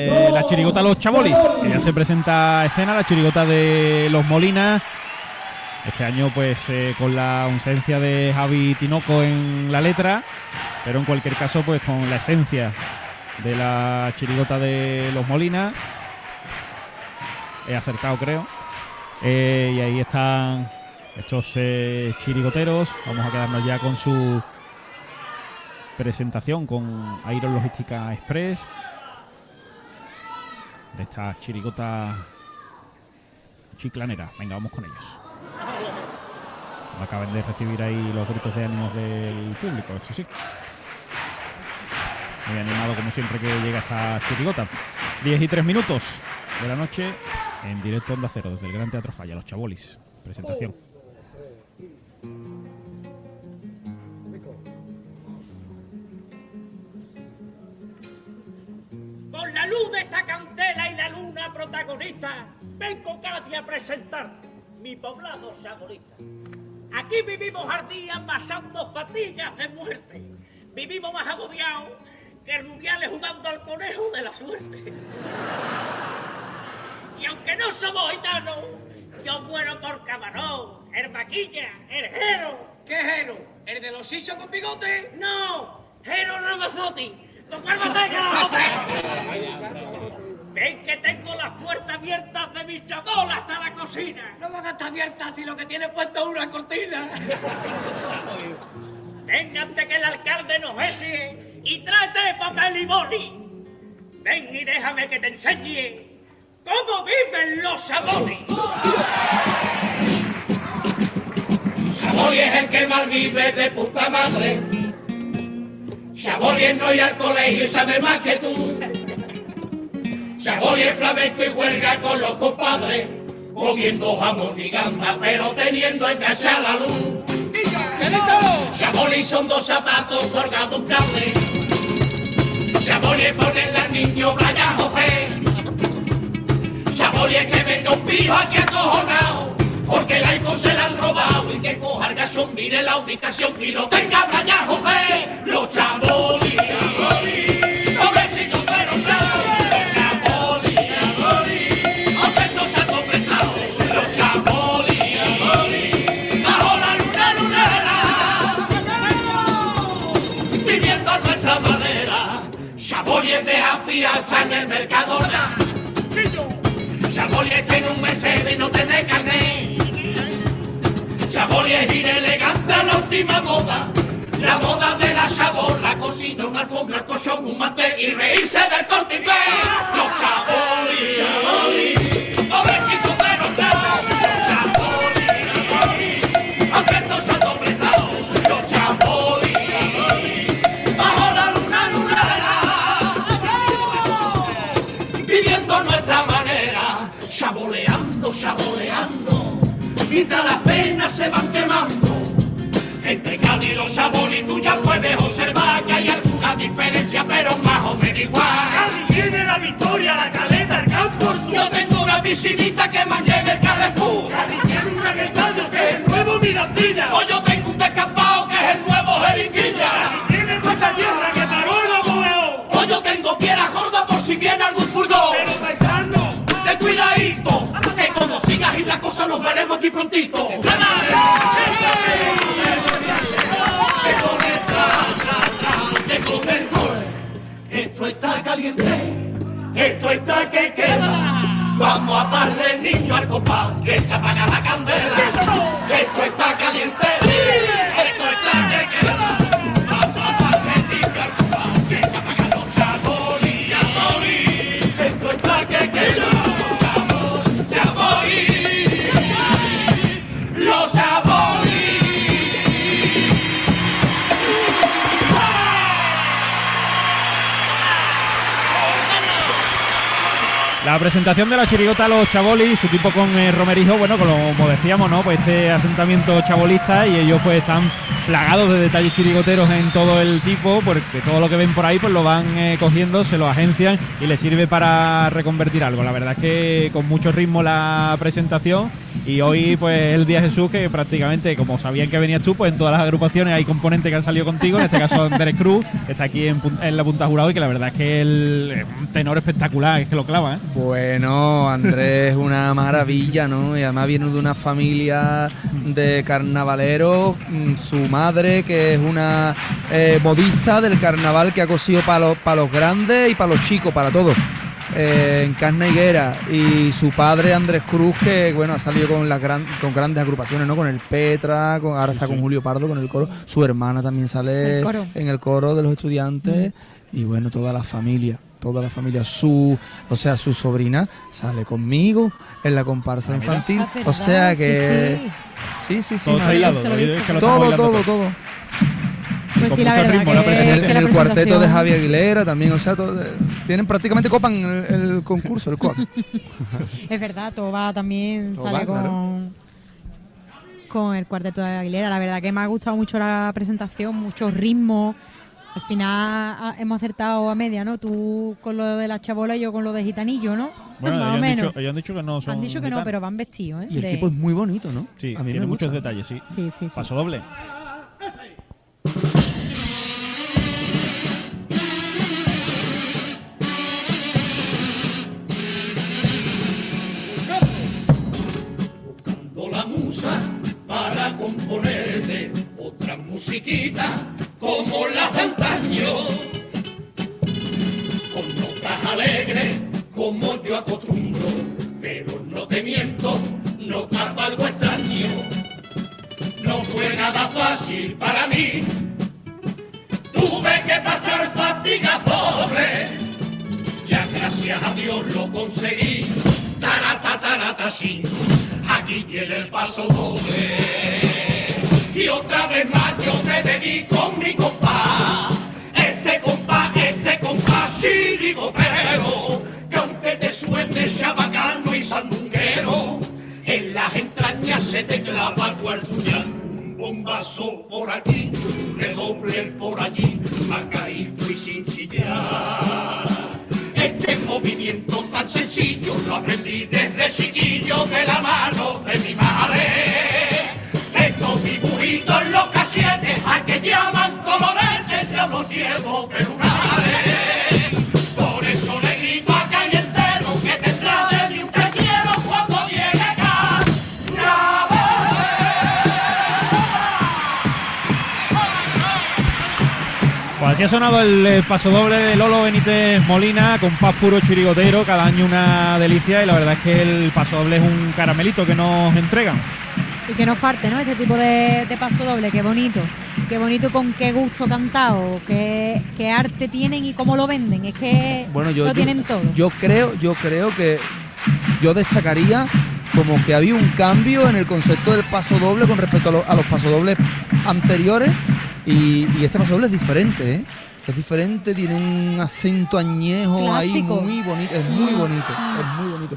Eh, la chirigota Los Chabolis, ya se presenta a escena, la chirigota de Los Molinas. Este año, pues, eh, con la ausencia de Javi Tinoco en la letra, pero en cualquier caso, pues, con la esencia de la chirigota de Los Molinas. He acertado, creo. Eh, y ahí están estos chirigoteros. Vamos a quedarnos ya con su presentación con Aero Logística Express de esta chirigota chiclanera. Venga, vamos con ellos. Acaban de recibir ahí los gritos de ánimos del público, eso sí. Muy animado como siempre que llega esta chirigota. 10 y 3 minutos de la noche en directo Onda Cero desde el Gran Teatro Falla, Los Chabolis. Presentación. Con la luz de esta candela luna protagonista, vengo cada día a presentar mi poblado saborista. Aquí vivimos ardías pasando fatigas de muerte. Vivimos más agobiados que rubiales jugando al conejo de la suerte. Y aunque no somos gitanos, yo muero por camarón, el maquilla, el jero. ¿Qué jero? ¿El de los sisos con bigote? No, jero Ramazotti, con Barbateca. Ven que tengo las puertas abiertas de mi chabola hasta la cocina. No van a estar abiertas si lo que tiene puesto es una cortina. Véngate que el alcalde nos ese y tráete papel y boli. Ven y déjame que te enseñe cómo viven los sabores. Saboli es el que más vive de puta madre. Saboli es no ir al colegio y sabe más que tú. Saboli es flamenco y huelga con los compadres, comiendo jamón y gamba, pero teniendo en casa la luz. Saboli son dos zapatos colgados un cable. Saboli es ponerle al niño Brian José. Saboli es que venga un pijo aquí acojonado, porque el iPhone se lo han robado y que coja el gasón, mire la ubicación y lo tenga Brian José. Los Saboli, y no tiene carnet. Saboli es ir elegante a la última moda. La moda de la sabor, la cocina, una alfombra, colchón, un mantel y reírse del corte inglés. Los pobrecitos las penas se van quemando. Entre Cádiz y los Saboli tú ya puedes observar que hay alguna diferencia, pero más o menos igual. Cádiz tiene la victoria, la caleta, el campo, el Yo tengo una piscinita que mangué en el Carrefour. Cádiz tiene un gran estadio que es el nuevo Mirandilla. O yo nos veremos aquí prontito. Esto está caliente, esto está que queda. Vamos a darle niño al compás, que se apaga la candela. Presentación de la chirigota Los Chabolis, su equipo con eh, Romerijo, bueno, como decíamos, ¿no? Pues este asentamiento chabolista y ellos pues están plagados de detalles chirigoteros en todo el tipo, porque todo lo que ven por ahí pues lo van eh, cogiendo, se lo agencian y les sirve para reconvertir algo. La verdad es que con mucho ritmo la presentación y hoy pues el día Jesús que prácticamente como sabían que venías tú, pues en todas las agrupaciones hay componentes que han salido contigo, en este caso Andrés Cruz, que está aquí en, la punta jurado y que la verdad es que el, tenor espectacular, es que lo clava, ¿eh? Bueno, Andrés es una maravilla, ¿no? Y además viene de una familia de carnavaleros, mm, su madre que es una eh, modista del carnaval que ha cosido para los, para los grandes y para los chicos, para todos. eh, en carne higuera. Y su padre Andrés Cruz que bueno ha salido con las gran, con grandes agrupaciones no con el Petra con, ahora está con Julio Pardo con el coro. Su hermana también sale El en el coro de los estudiantes. Y bueno toda la familia toda la familia su o sea su sobrina sale conmigo en la comparsa Ah, infantil Ah, o sea que Sí, sí. sí sí sí, Todo todo todo todo Pues Con sí, la verdad ritmo, que, en el, que en la el cuarteto de Javier Aguilera también, o sea, todo- eh, tienen prácticamente copan el, el concurso, el COAC. Es verdad, Toba también Toba, sale con, claro. con el cuarteto de Aguilera. La verdad que me ha gustado mucho la presentación, mucho ritmo. Al final ah, hemos acertado a media, ¿no? Tú con lo de la chabola y yo con lo de gitanillo, ¿no? Bueno, Más ellos o han, menos. dicho, ellos han dicho que no son Han dicho que no, gitanos. pero van vestidos, ¿eh? Y el De- tipo es muy bonito, ¿no? Sí, a mí tiene me muchos gusta. detalles, sí. Sí, sí, sí. Paso doble. buscando la musa para componerte otra musiquita como la de clava cual puñal. Un bombazo por aquí, redoble por allí, marcadito y sin chillar. Este movimiento tan sencillo lo aprendí desde chiquillo de la mano de mi madre. Estos dibujitos en los cachetes, a que llaman coloretes, yo los llevo de Aquí ha sonado el paso doble de Lolo Benítez Molina con paz puro chirigotero, cada año una delicia y la verdad es que el paso doble es un caramelito que nos entregan. Y que no falte, ¿no? Este tipo de, de paso doble, qué bonito. Qué bonito con qué gusto cantado, qué, qué arte tienen y cómo lo venden. Es que Bueno, yo, lo yo- tienen todo. yo creo, yo creo que yo destacaría como que había un cambio en el concepto del paso doble con respecto a, lo- a los pasodobles anteriores y, y este paso doble es diferente, ¿eh? Es diferente, tiene un acento añejo ahí muy bonito, es muy bonito, es muy bonito.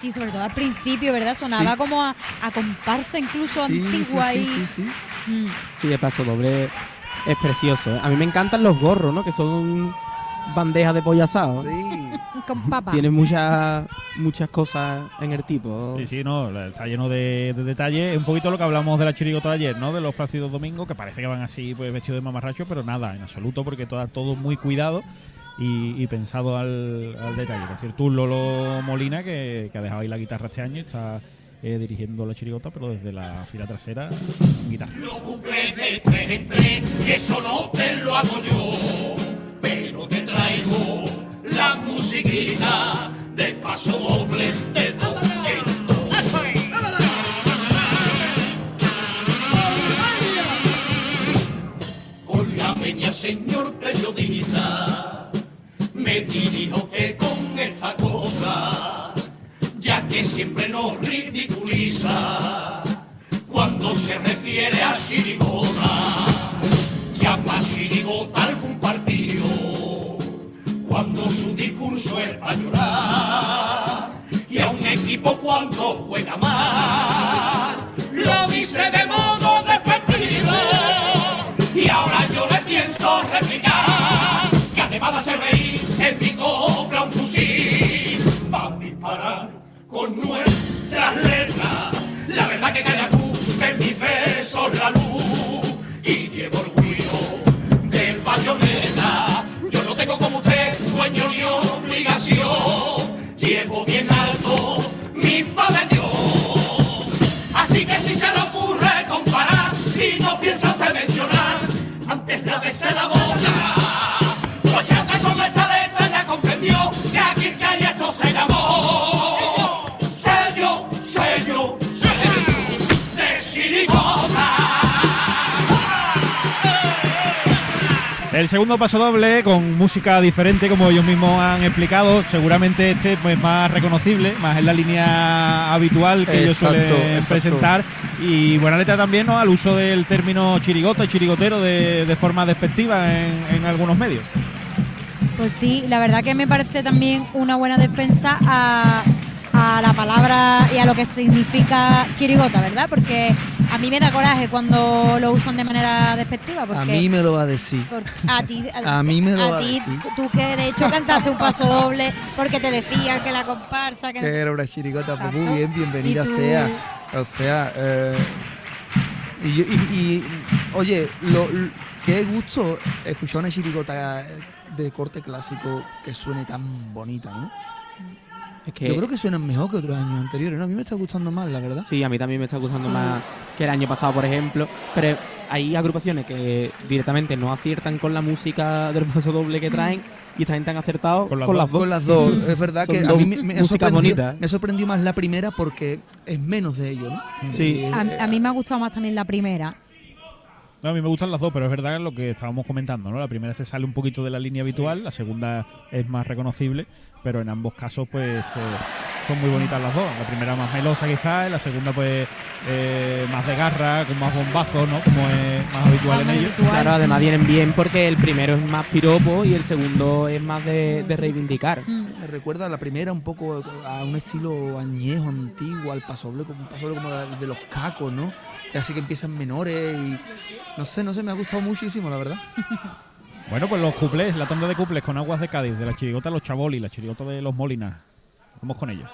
Sí, sobre todo al principio, ¿verdad? Sonaba Sí. como a, a comparsa incluso Sí, sí, antigua sí, y sí, sí. Mm. Sí, el paso doble es precioso. ¿eh? A mí me encantan los gorros, ¿no? Que son bandejas de pollo asado. Sí. con papa. Tienen muchas muchas cosas en el tipo. Sí, sí, no, está lleno de, de detalles. Un poquito lo que hablamos de la chirigota de ayer, ¿no? De los Plácidos Domingos, que parece que van así, pues vestidos de mamarracho, pero nada, en absoluto, porque todo, todo muy cuidado y, y pensado al, al detalle. Por cierto, tú, Lolo Molina, que, que ha dejado ahí la guitarra este año, está eh, dirigiendo la chirigota, pero desde la fila trasera, sin guitarra. Los de tres en tres, eso no te lo hago yo, traigo la musiquita del paso doble de dos. Con la peña, señor periodista, me dirijo que con esta cosa, ya que siempre nos ridiculiza cuando se refiere a chirigota, llama chirigota algún partido, cuando su discurso es para llorar. equipo cuando juega mal. Lo dice de modo despectivo. Y ahora yo le pienso replicar que además de reír, el pico un fusil. Va a disparar con nuestras letras. La verdad que calla tú, en mis besos la luz. Llevo bien alto mi pabellón. Así que si se le ocurre comparar, si no piensa usted mencionar, antes la de la boca. El segundo paso doble con música diferente, como ellos mismos han explicado. Seguramente este pues más reconocible, más en la línea habitual que ellos suelen exacto. presentar. Y buena letra también ¿no? al uso del término chirigota y chirigotero de, de forma despectiva en, en algunos medios. Pues sí, la verdad que me parece también una buena defensa a, a la palabra y a lo que significa chirigota, ¿verdad? Porque a mí me da coraje cuando lo usan de manera despectiva. Porque A mí me lo va a decir. por- a ti, A mí me lo va a decir. tú que de hecho cantaste un paso doble porque te decían que la comparsa, que era una chirigota, pues muy bien, bienvenida sea. O sea, eh, y, yo- y- y, oye, lo, lo- qué gusto escuchar una chirigota de corte clásico que suene tan bonita, ¿no? Es que Yo creo que suenan mejor que otros años anteriores, ¿no? A mí me está gustando más, la verdad. Sí, a mí también me está gustando Sí. más que el año pasado, por ejemplo. Pero hay agrupaciones que directamente no aciertan con la música del paso doble que traen y esta gente han acertado Con con las las, dos. dos. Con las dos, es verdad Son que a mí me, sorprendido más la primera porque es menos de ello, ¿no? Sí. A, a mí me ha gustado más también la primera. No, a mí me gustan las dos, pero es verdad lo que estábamos comentando, ¿no? La primera se sale un poquito de la línea habitual, la segunda es más reconocible, pero en ambos casos, pues, eh, son muy bonitas las dos. La primera más melosa quizás, la segunda, pues, eh, más de garra, con más bombazos, ¿no? Como es más habitual en Más ellos. habitual. Claro, además vienen bien porque el primero es más piropo y el segundo es más de, de reivindicar. Mm. Me recuerda a la primera un poco a un estilo añejo, antiguo, al pasoble, como un pasoble como de los cacos, ¿no? Así que empiezan menores y no sé, no sé, me ha gustado muchísimo, la verdad. Bueno, pues los cuplés, la tanda de cuplés con aguas de Cádiz, de la chirigota Los Chaboli, la chirigota de Los Molinas. Vamos con ellos.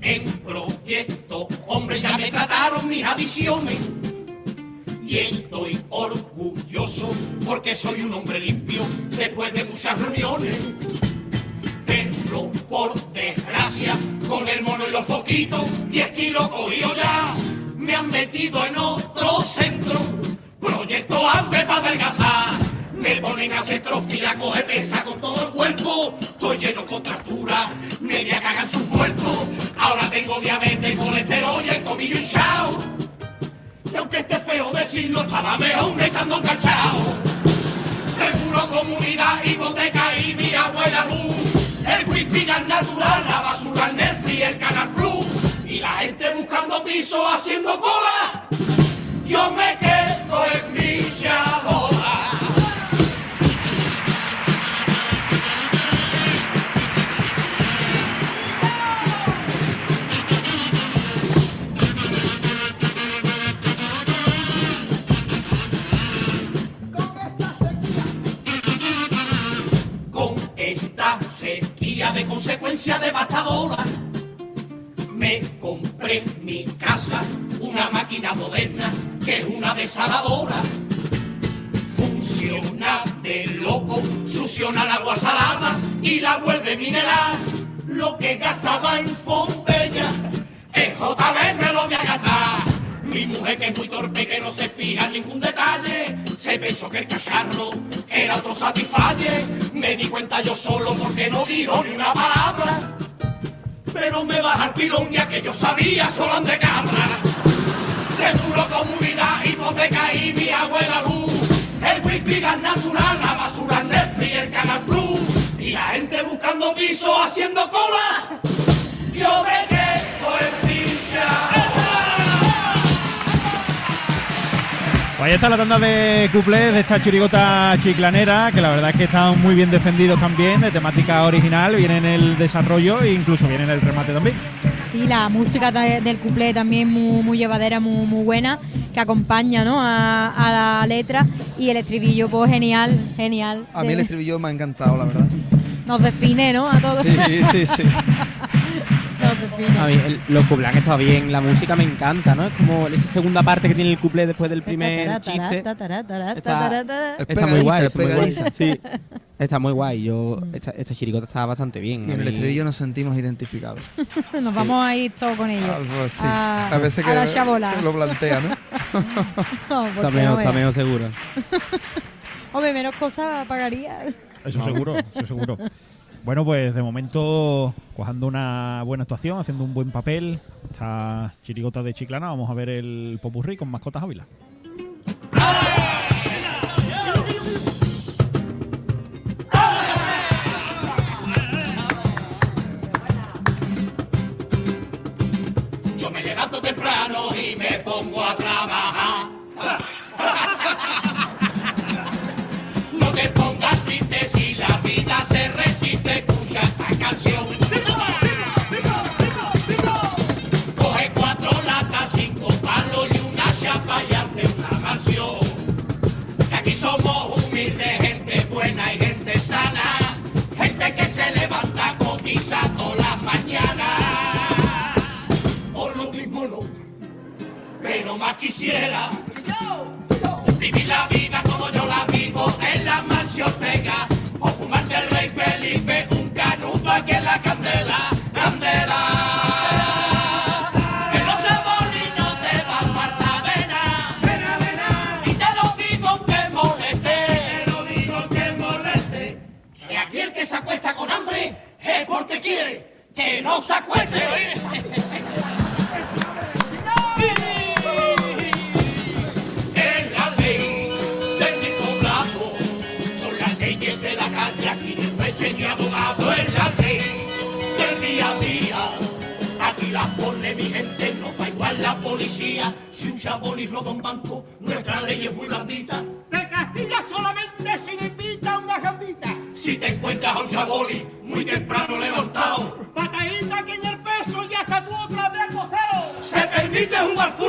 En proyecto, hombre, ya me trataron mis adiciones. Y estoy orgulloso porque soy un hombre limpio después de muchas reuniones. Pero por desgracia, con el mono y los foquitos, 10 kilos cogido ya, me han metido en otro centro. Proyecto hambre para adelgazar. Me ponen a hacer trofía, coge pesa con todo el cuerpo. Estoy lleno de contractura, me voy a cagar sus muertos. Ahora tengo diabetes, colesterol y el tobillo hinchado. Y aunque esté feo decirlo, estaba mejor estando cachao. Seguro comunidad, hipoteca y mi abuela luz. El wifi gas natural, la basura, el Netflix, el Canal Plus. Y la gente buscando piso haciendo cola. Pensó que el cacharro era otro satisfalle. Me di cuenta yo solo porque no dijo ni una palabra. Pero me baja el pilón ya que yo sabía solo de cabra. Seguro comunidad, hipoteca y mi abuela luz. El wifi gas natural, la basura Netflix, el Canal Plus. Y la gente buscando piso haciendo cola. Yo me quedo en Ahí está la tanda de cuplés de esta chirigota chiclanera, que la verdad es que están muy bien defendidos también, de temática original, viene en el desarrollo e incluso viene en el remate también. Y la música de- del cuplé también muy, muy llevadera, muy, muy buena, que acompaña ¿no? a, a la letra y el estribillo, pues genial, genial. A mí el estribillo me ha encantado, la verdad. Nos define, ¿no? A todos. Sí, sí, sí. A mí el- los cuplés han estado bien, la música me encanta, ¿no? Es como esa segunda parte que tiene el cuplé después del primer chiste. Está- Es Está muy guay, está muy guay. Sí. Está muy guay. Yo, esta, esta chirigota está bastante bien. Y en el estribillo nos sentimos identificados. Nos vamos a ir todos con ellos. Algo así. A, A veces a que la chabola. se lo plantea, ¿no? No, Está menos, no está menos seguro. Hombre, menos cosas pagarías. Eso seguro, eso seguro. Bueno, pues de momento, cuajando una buena actuación, haciendo un buen papel, esta chirigota de Chiclana, vamos a ver el popurrí con mascotas Ávila. Yo me levanto temprano y me pongo a trabajar. Más quisiera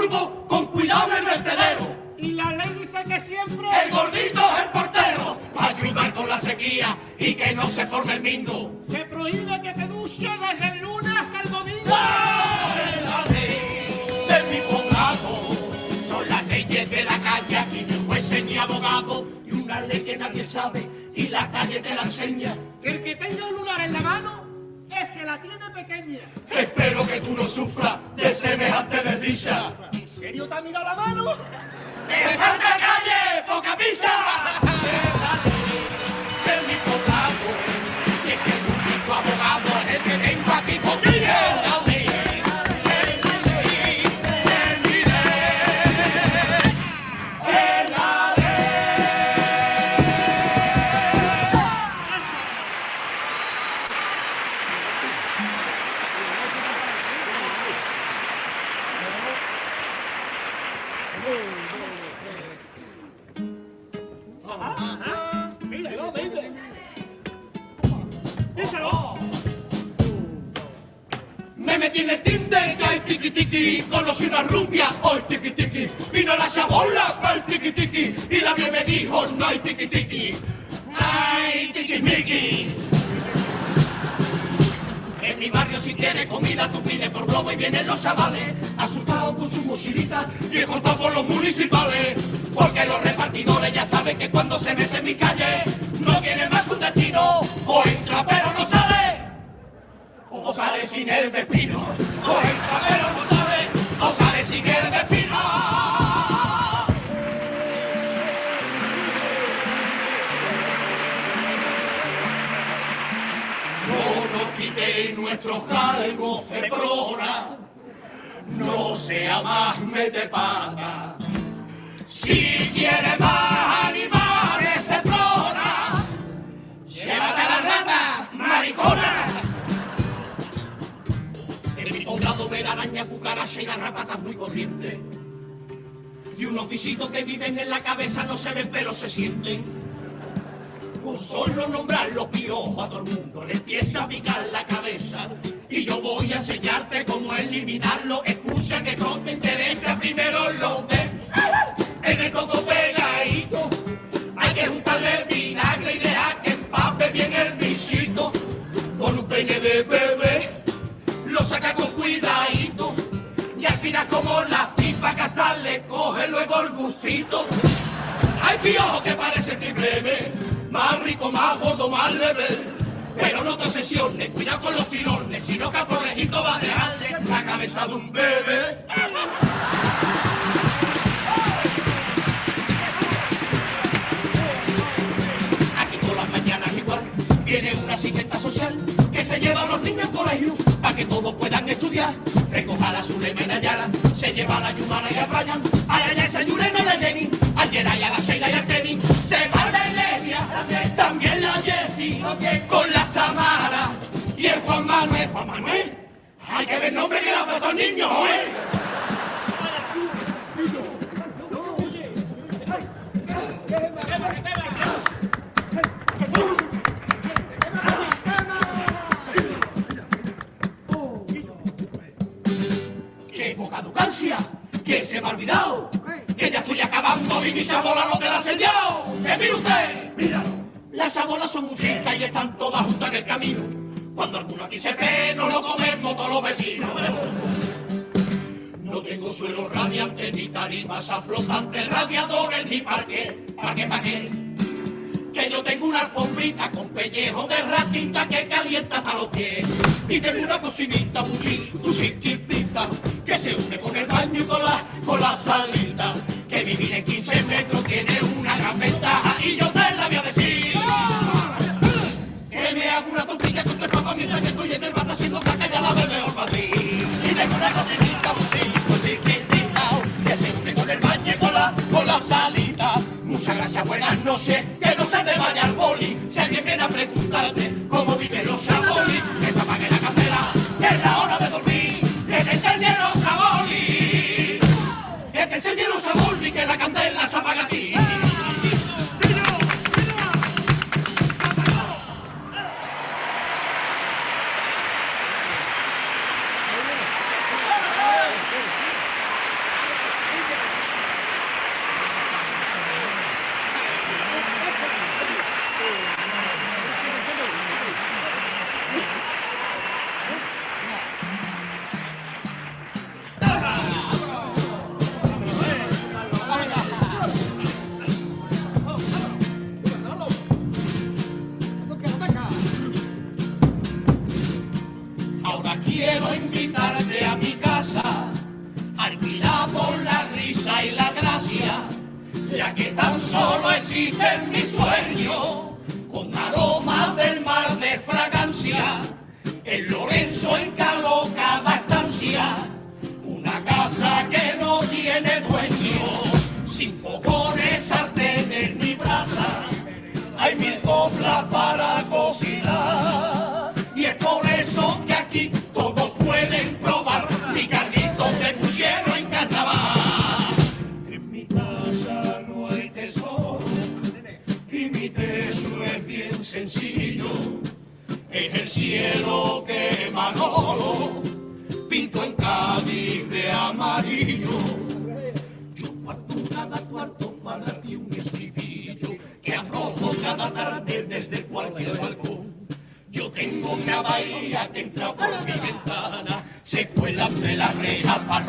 con cuidado en el vertedero. Y la ley dice que siempre El gordito es el portero, para ayudar con la sequía y que no se forme el mingo. se prohíbe que te duche desde el lunes hasta el domingo. Es la ley de mi poblado, son las leyes de la calle, aquí ni juez ni abogado, y una ley que nadie sabe y la calle te la enseña. Que el que tenga un lugar en la mano es que la tiene pequeña. Espero que tú no sufras de semejante desdicha. ¿En serio te ha mirado la mano? ¡Me falta calle, poca pizza! Municipales, porque los repartidores ya saben que cuando se mete en mi calle, no tiene más que un destino, o entra pero no sale o sale sin el destino. O entra pero no sale, o sale sin el destino. No nos quite nuestros galgos cebrona, no sea más mete pata. Si quiere más animales cebrona, llévate a la rata, maricona. En mi poblado ver araña, cucaracha y garrapatas muy corriente. Y unos visitos que viven en la cabeza no se ven pero se sienten. Con solo nombrar los piojos a todo el mundo le empieza a picar la cabeza. Y yo voy a enseñarte cómo eliminarlo. Escucha que no te interesa, primero lo de en el coco pegadito. Hay que juntarle vinagre y dejar que empape bien el bichito. Con un peine de bebé lo saca con cuidadito. Y al final como las pipas que hasta le coge luego el gustito. Hay piojos que parecen breve, más rico, más gordo, más leve. Pero no te obsesiones, cuidado con los tirones, si no que al pobrecito va a dejarle la cabeza de un bebé. Estudiar. Recoja la Zulema y Nayara, se lleva a la Yumara y a Brian, a la Yasa Yurena y la Jenny, al Geray, a la Sheila y al Kenny. Se va la Ilesia, también la Jessie, con la Samara y el Juan Manuel. Juan Manuel, hay que ver nombre que puesto al niño, ¿eh? ¡Que se me ha olvidado! ¡Que ya estoy acabando y mi chabola no te la ha enseñado! ¡Que mire usted! ¡Míralo! Las chabolas son muy y están todas juntas en el camino. Cuando alguno aquí se ve, no lo comemos todos los vecinos. No tengo suelo radiante, ni tarimas a flotantes, radiadores, ni parque. ¿Para qué, para qué? Que yo tengo una alfombrita con pellejo de ratita que calienta hasta los pies. Y tengo una cocinita muy, muy chiquitita que se une con el baño y con la, con la salita. Que vivir en 15 metros tiene una gran ventaja y yo te la voy a decir. Que me hago una tortilla con tres papas mientras que estoy en el bar haciendo caca ya la ve mejor para ti. Y tengo una cocinita muy, muy chiquitita que se une con el baño y con la, con la salita. Muchas gracias, buenas noches, que no se te vaya el boli. Si alguien viene a preguntarte cómo viven los saboli, que tan solo existe en mi sueño, con aroma del mar de fragancia, el Lorenzo encaló cada estancia, una casa que no tiene dueño, sin fogones, sartenes ni brasa, hay mil coplas para cocinar. Es el cielo que Manolo pintó en Cádiz de amarillo. Yo guardo cada cuarto para ti un estribillo que arrojo cada tarde desde cualquier balcón. Yo tengo una bahía que entra por mi ventana, se cuela entre las rejas para